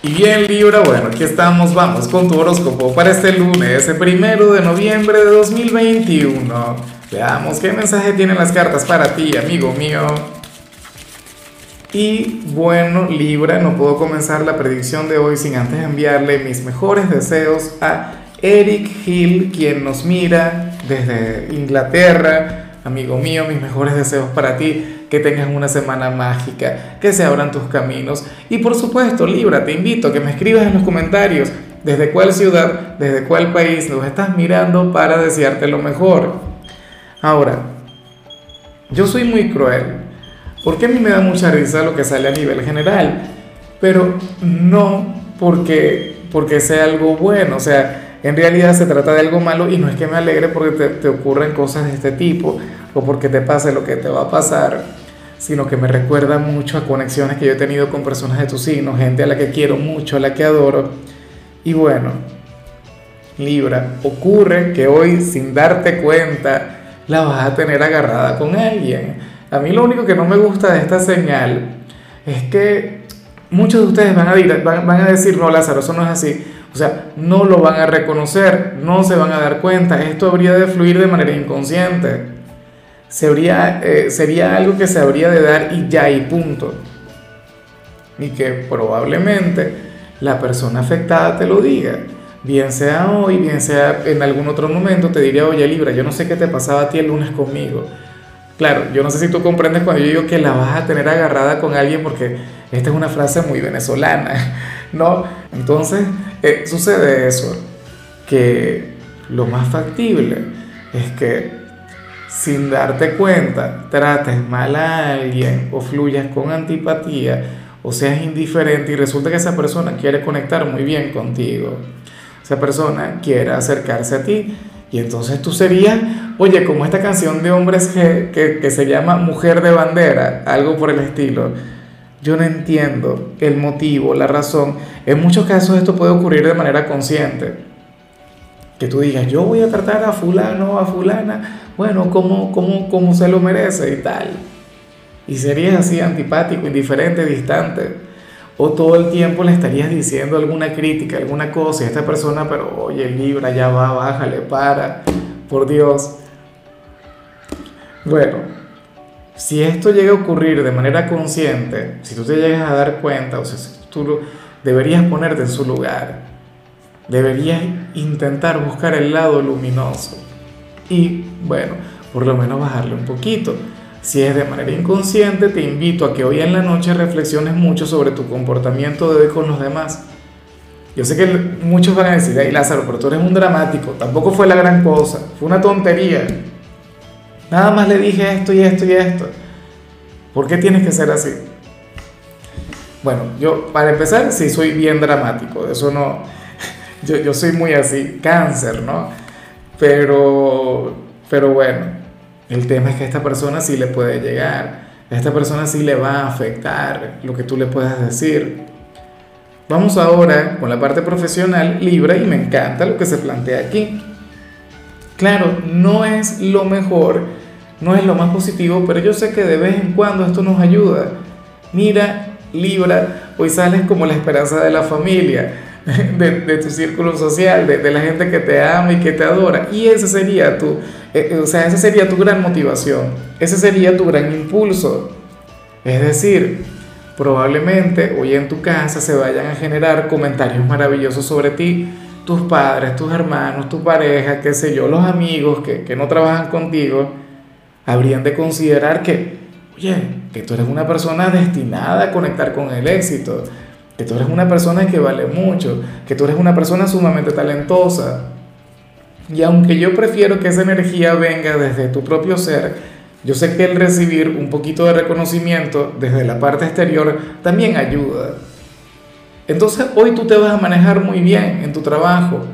Y bien Libra, bueno, aquí estamos, vamos con tu horóscopo para este lunes, el primero de noviembre de 2021. Veamos qué mensaje tienen las cartas para ti, amigo mío. Y bueno, Libra, no puedo comenzar la predicción de hoy sin antes enviarle mis mejores deseos a Eric Hill, quien nos mira desde Inglaterra. Amigo mío, mis mejores deseos para ti que tengas una semana mágica, que se abran tus caminos. Y por supuesto, Libra, te invito a que me escribas en los comentarios desde cuál ciudad, desde cuál país nos estás mirando para desearte lo mejor. Ahora, yo soy muy cruel, porque a mí me da mucha risa lo que sale a nivel general, pero no porque, porque sea algo bueno, o sea, en realidad se trata de algo malo y no es que me alegre porque te, te ocurren cosas de este tipo o porque te pase lo que te va a pasar, sino que me recuerda mucho a conexiones que yo he tenido con personas de tu signo, gente a la que quiero mucho, a la que adoro. Y bueno, Libra, ocurre que hoy sin darte cuenta la vas a tener agarrada con alguien. A mí lo único que no me gusta de esta señal es que muchos de ustedes van a, van, van a decir, no, Lázaro, eso no es así. O sea, no lo van a reconocer, no se van a dar cuenta. Esto habría de fluir de manera inconsciente sería, eh, sería algo que se habría de dar y ya y punto. Y que probablemente la persona afectada te lo diga. Bien sea hoy, bien sea en algún otro momento, te diría, oye Libra, yo no sé qué te pasaba a ti el lunes conmigo. Claro, yo no sé si tú comprendes cuando yo digo que la vas a tener agarrada con alguien porque esta es una frase muy venezolana, ¿no? Entonces, eh, sucede eso, que lo más factible es que sin darte cuenta, trates mal a alguien o fluyas con antipatía o seas indiferente y resulta que esa persona quiere conectar muy bien contigo. Esa persona quiere acercarse a ti y entonces tú serías, oye, como esta canción de hombres que, que, que se llama Mujer de Bandera, algo por el estilo. Yo no entiendo el motivo, la razón. En muchos casos esto puede ocurrir de manera consciente que tú digas, yo voy a tratar a fulano, a fulana, bueno, como, se lo merece y tal. Y serías así antipático, indiferente, distante. O todo el tiempo le estarías diciendo alguna crítica, alguna cosa, y esta persona, pero oye, Libra, ya va, bájale, para, por Dios. Bueno, si esto llega a ocurrir de manera consciente, si tú te llegas a dar cuenta, o sea, si tú deberías ponerte en su lugar, Deberías intentar buscar el lado luminoso y, bueno, por lo menos bajarle un poquito. Si es de manera inconsciente, te invito a que hoy en la noche reflexiones mucho sobre tu comportamiento de hoy con los demás. Yo sé que muchos van a decir, ay Lázaro, pero tú eres un dramático, tampoco fue la gran cosa, fue una tontería. Nada más le dije esto y esto y esto. ¿Por qué tienes que ser así? Bueno, yo para empezar, sí soy bien dramático, eso no, yo, yo soy muy así, cáncer, ¿no? Pero, pero bueno, el tema es que a esta persona sí le puede llegar, a esta persona sí le va a afectar lo que tú le puedas decir. Vamos ahora con la parte profesional libre y me encanta lo que se plantea aquí. Claro, no es lo mejor, no es lo más positivo, pero yo sé que de vez en cuando esto nos ayuda. Mira, Libra, hoy sales como la esperanza de la familia de, tu círculo social, de, la gente que te ama y que te adora. Y ese sería tu, eh, eh, o sea, esa sería tu gran motivación, ese sería tu gran impulso. Es decir, probablemente hoy en tu casa se vayan a generar comentarios maravillosos sobre ti, tus padres, tus hermanos, tu pareja, qué sé yo, los amigos que, que no trabajan contigo, habrían de considerar que, oye, que tú eres una persona destinada a conectar con el éxito que tú eres una persona que vale mucho, que tú eres una persona sumamente talentosa. Y aunque yo prefiero que esa energía venga desde tu propio ser, yo sé que el recibir un poquito de reconocimiento desde la parte exterior también ayuda. Entonces hoy tú te vas a manejar muy bien en tu trabajo.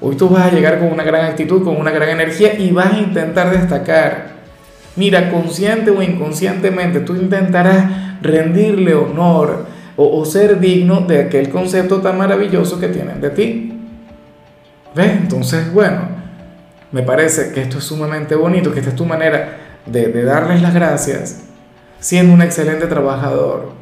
Hoy tú vas a llegar con una gran actitud, con una gran energía y vas a intentar destacar. Mira, consciente o inconscientemente, tú intentarás rendirle honor, o, ser digno de aquel concepto tan maravilloso que tienen de ti. ¿Ves? Entonces, bueno, me parece que esto es sumamente bonito, que esta es tu manera de, de darles las gracias, siendo un excelente trabajador.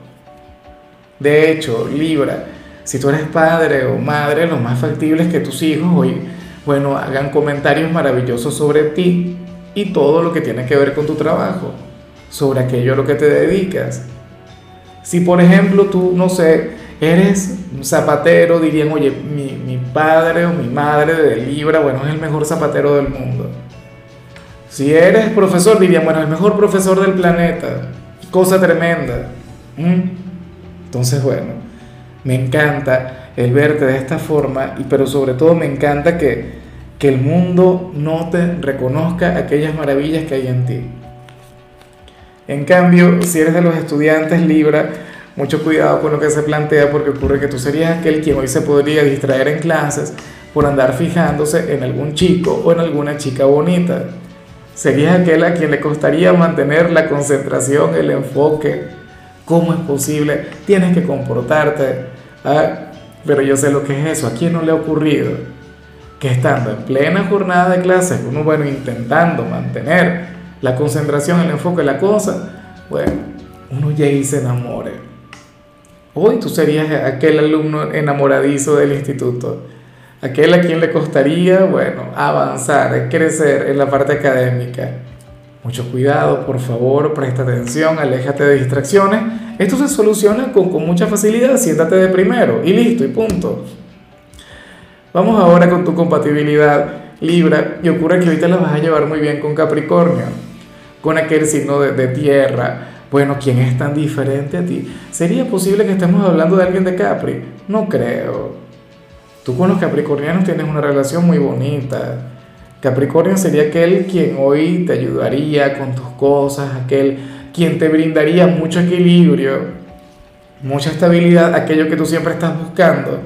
De hecho, Libra, Si tú eres padre o madre, lo más factible es que tus hijos hoy, bueno, hagan comentarios maravillosos sobre ti y todo lo que tiene que ver con tu trabajo, sobre aquello a lo que te dedicas. Si por ejemplo tú, no sé, eres zapatero, dirían, oye, mi, padre o mi madre de Libra, bueno, es el mejor zapatero del mundo. Si eres profesor, dirían, bueno, el mejor profesor del planeta. Cosa tremenda. Entonces, bueno, me encanta el verte de esta forma, y, pero sobre todo me encanta que, que el mundo note, reconozca aquellas maravillas que hay en ti. En cambio, si eres de los estudiantes Libra, mucho cuidado con lo que se plantea porque ocurre que tú serías aquel quien hoy se podría distraer en clases por andar fijándose en algún chico o en alguna chica bonita. Serías aquel a quien le costaría mantener la concentración, el enfoque. ¿Cómo es posible? Tienes que comportarte. Ah, pero yo sé lo que es eso. ¿A quién no le ha ocurrido? Que estando en plena jornada de clases, uno, bueno, intentando mantener la concentración, el enfoque, la cosa, bueno, uno ya y se enamore. Hoy tú serías aquel alumno enamoradizo del instituto aquel a quien le costaría, bueno, avanzar, crecer en la parte académica. Mucho cuidado, por favor, presta atención, aléjate de distracciones. Esto se soluciona con, con mucha facilidad, siéntate de primero y listo, y punto. Vamos ahora con tu compatibilidad Libra, y ocurre que ahorita la vas a llevar muy bien con Capricornio, con aquel signo de, de tierra. Bueno, ¿quién es tan diferente a ti? ¿Sería posible que estemos hablando de alguien de Capri? No creo. Tú con los capricornianos tienes una relación muy bonita. Capricornio sería aquel quien hoy te ayudaría con tus cosas, aquel quien te brindaría mucho equilibrio, mucha estabilidad, aquello que tú siempre estás buscando.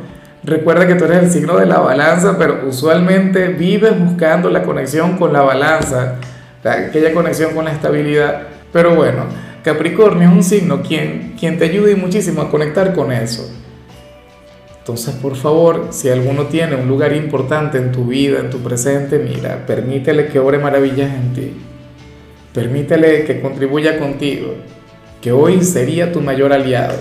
Recuerda que tú eres el signo de la balanza, pero usualmente vives buscando la conexión con la balanza, aquella conexión con la estabilidad. Pero bueno, Capricornio es un signo quien, quien te ayuda muchísimo a conectar con eso. Entonces, por favor, si alguno tiene un lugar importante en tu vida, en tu presente, mira, permítele que obre maravillas en ti. Permítele que contribuya contigo, que hoy sería tu mayor aliado.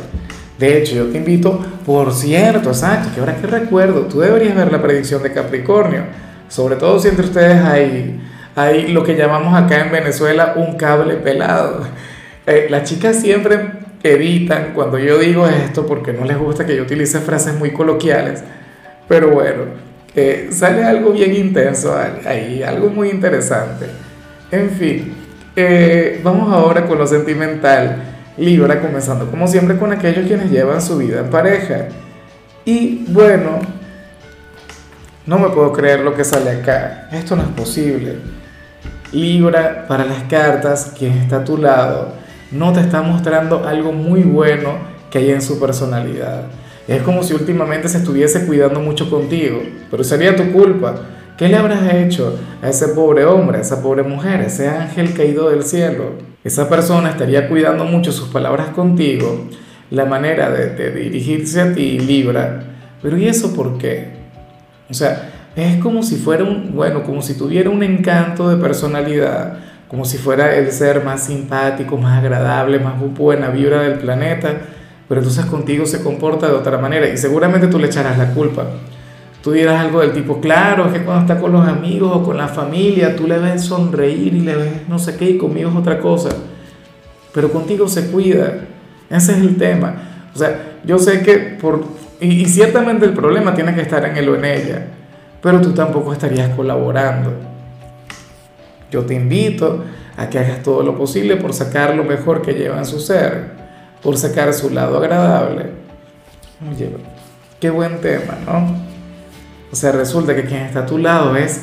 De hecho, yo te invito, por cierto, exacto, que ahora que recuerdo, tú deberías ver la predicción de Capricornio, sobre todo si entre ustedes hay, hay lo que llamamos acá en Venezuela un cable pelado. Eh, las chicas siempre evitan cuando yo digo esto porque no les gusta que yo utilice frases muy coloquiales, pero bueno, eh, sale algo bien intenso ahí, algo muy interesante. En fin, eh, vamos ahora con lo sentimental. Libra, comenzando como siempre con aquellos quienes llevan su vida en pareja. Y bueno, no me puedo creer lo que sale acá. Esto no es posible. Libra, para las cartas, quien está a tu lado no te está mostrando algo muy bueno que hay en su personalidad. Es como si últimamente se estuviese cuidando mucho contigo, pero sería tu culpa. ¿Qué le habrás hecho a ese pobre hombre, a esa pobre mujer, a ese ángel caído del cielo? Esa persona estaría cuidando mucho sus palabras contigo, la manera de, dirigirse a ti, Libra. Pero ¿y eso por qué? O sea, es como si fuera un, bueno, como si tuviera un encanto de personalidad como si fuera el ser más simpático, más agradable, más buena vibra del planeta, pero entonces contigo se comporta de otra manera y seguramente tú le echarás la culpa. Tú dirás algo del tipo, claro, es que cuando está con los amigos o con la familia, tú le ves sonreír y le ves no sé qué y conmigo es otra cosa. Pero contigo se cuida. Ese es el tema. O sea, yo sé que por... Y, y ciertamente el problema tiene que estar en él o en ella, pero tú tampoco estarías colaborando. Yo te invito a que hagas todo lo posible por sacar lo mejor que lleva en su ser, por sacar su lado agradable. Oye, qué buen tema, ¿no? O sea, resulta que quien está a tu lado es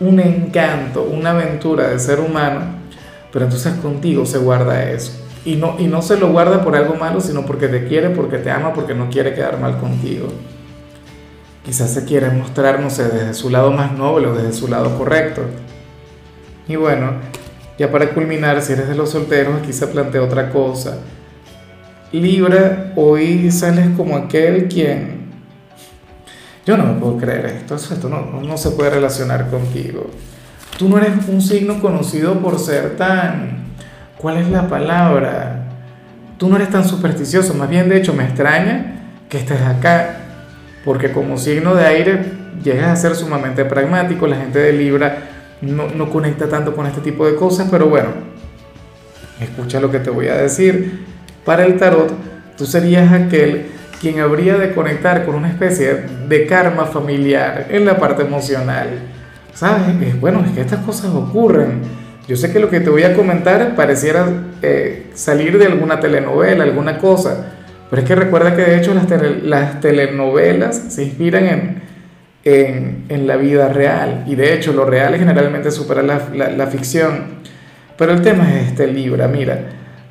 un encanto, una aventura de ser humano, pero entonces contigo se guarda eso. Y no, y no se lo guarda por algo malo, sino porque te quiere, porque te ama, porque no quiere quedar mal contigo. Quizás se quiere mostrar, no sé, desde su lado más noble o desde su lado correcto. Y bueno, ya para culminar, si eres de los solteros, aquí se plantea otra cosa. Libra, hoy sales como aquel quien... Yo no me puedo creer esto, esto no, no se puede relacionar contigo. Tú no eres un signo conocido por ser tan... ¿Cuál es la palabra? Tú no eres tan supersticioso, más bien de hecho me extraña que estés acá. porque como signo de aire llegas a ser sumamente pragmático, la gente de Libra no, no conecta tanto con este tipo de cosas, pero bueno, escucha lo que te voy a decir. Para el tarot, tú serías aquel quien habría de conectar con una especie de karma familiar en la parte emocional. ¿Sabes? Bueno, es que estas cosas ocurren. Yo sé que lo que te voy a comentar pareciera eh, salir de alguna telenovela, alguna cosa, pero es que recuerda que de hecho las, las telenovelas se inspiran en, en, en, la vida real y de hecho lo real generalmente supera la, la, la ficción. Pero el tema es este Libra, mira,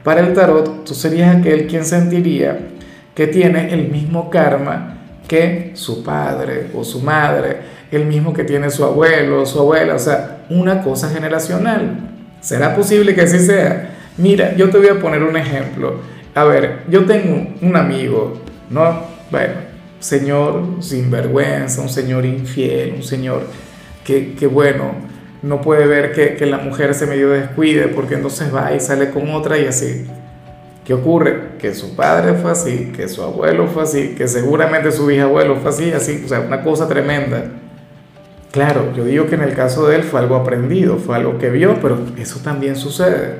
para el tarot tú serías aquel quien sentiría que tiene el mismo karma que su padre o su madre, el mismo que tiene su abuelo o su abuela, o sea, una cosa generacional. ¿Será posible que así sea? Mira, yo te voy a poner un ejemplo. A ver, yo tengo un amigo, ¿no? Bueno, señor sinvergüenza, un señor infiel, un señor que, que bueno, no puede ver que, que la mujer se medio descuide porque entonces va y sale con otra y así. ¿Qué ocurre? Que su padre fue así, que su abuelo fue así, que seguramente su bisabuelo fue así, así, o sea, una cosa tremenda. Claro, yo digo que en el caso de él fue algo aprendido, fue algo que vio, pero eso también sucede.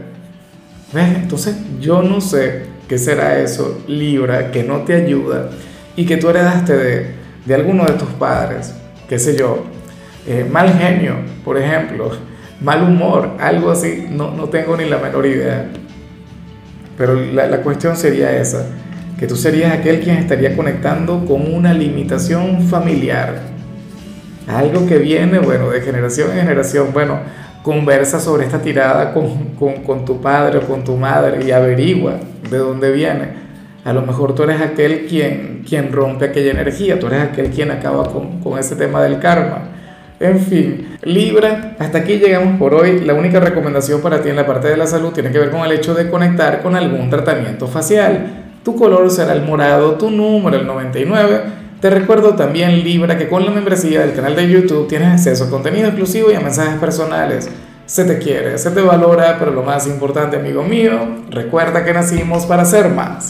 ¿Ves? Entonces yo no sé qué será eso, Libra, que no te ayuda y que tú heredaste de, de alguno de tus padres, qué sé yo, eh, mal genio, por ejemplo, mal humor, algo así, no, no tengo ni la menor idea. Pero la, la cuestión sería esa, que tú serías aquel quien estaría conectando con una limitación familiar. Algo que viene, bueno, de generación en generación. Bueno, conversa sobre esta tirada con, con, con, tu padre o con tu madre y averigua de dónde viene. A lo mejor tú eres aquel quien, quien rompe aquella energía, tú eres aquel quien acaba con, con ese tema del karma. En fin, Libra, hasta aquí llegamos por hoy. La única recomendación para ti en la parte de la salud tiene que ver con el hecho de conectar con algún tratamiento facial. Tu color será el morado, tu número el 99. Te recuerdo también, Libra, que con la membresía del canal de YouTube tienes acceso a contenido exclusivo y a mensajes personales. Se te quiere, se te valora, pero lo más importante, amigo mío, recuerda que nacimos para ser más.